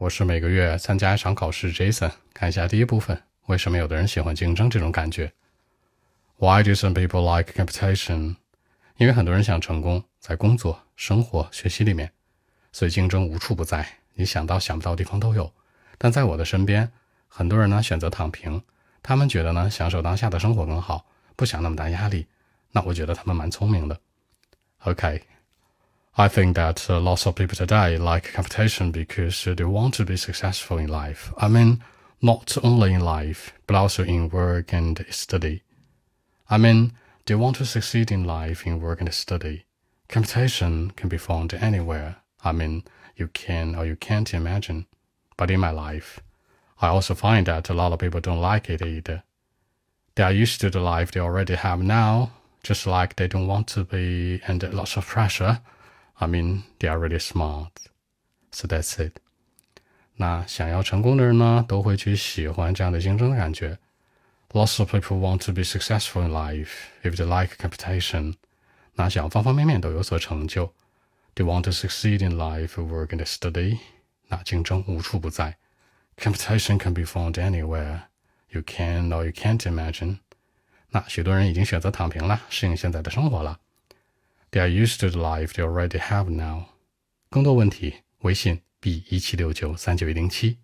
我是每个月参加一场考试。Jason，看一下第一部分，为什么有的人喜欢竞争这种感觉？Why do some people like competition？因为很多人想成功，在工作、生活、学习里面，所以竞争无处不在，你想到想不到地方都有。但在我的身边，很多人呢选择躺平，他们觉得呢享受当下的生活更好，不想那么大压力。那我觉得他们蛮聪明的。OK。I think that uh, lots of people today like competition because they want to be successful in life. I mean, not only in life, but also in work and study. I mean, they want to succeed in life, in work and study. Competition can be found anywhere. I mean, you can or you can't imagine. But in my life, I also find that a lot of people don't like it either. They are used to the life they already have now, just like they don't want to be under lots of pressure I mean, they are really smart. So that's it. 那想要成功的人呢，都会去喜欢这样的竞争的感觉。Lots of people want to be successful in life if they like competition. 那想方方面面都有所成就。They want to succeed in life, work and study. 那竞争无处不在。Competition can be found anywhere. You can or you can't imagine. 那许多人已经选择躺平了，适应现在的生活了。 they are used to the life they already have now。更多问题，微信 b 一七六九三九一零七。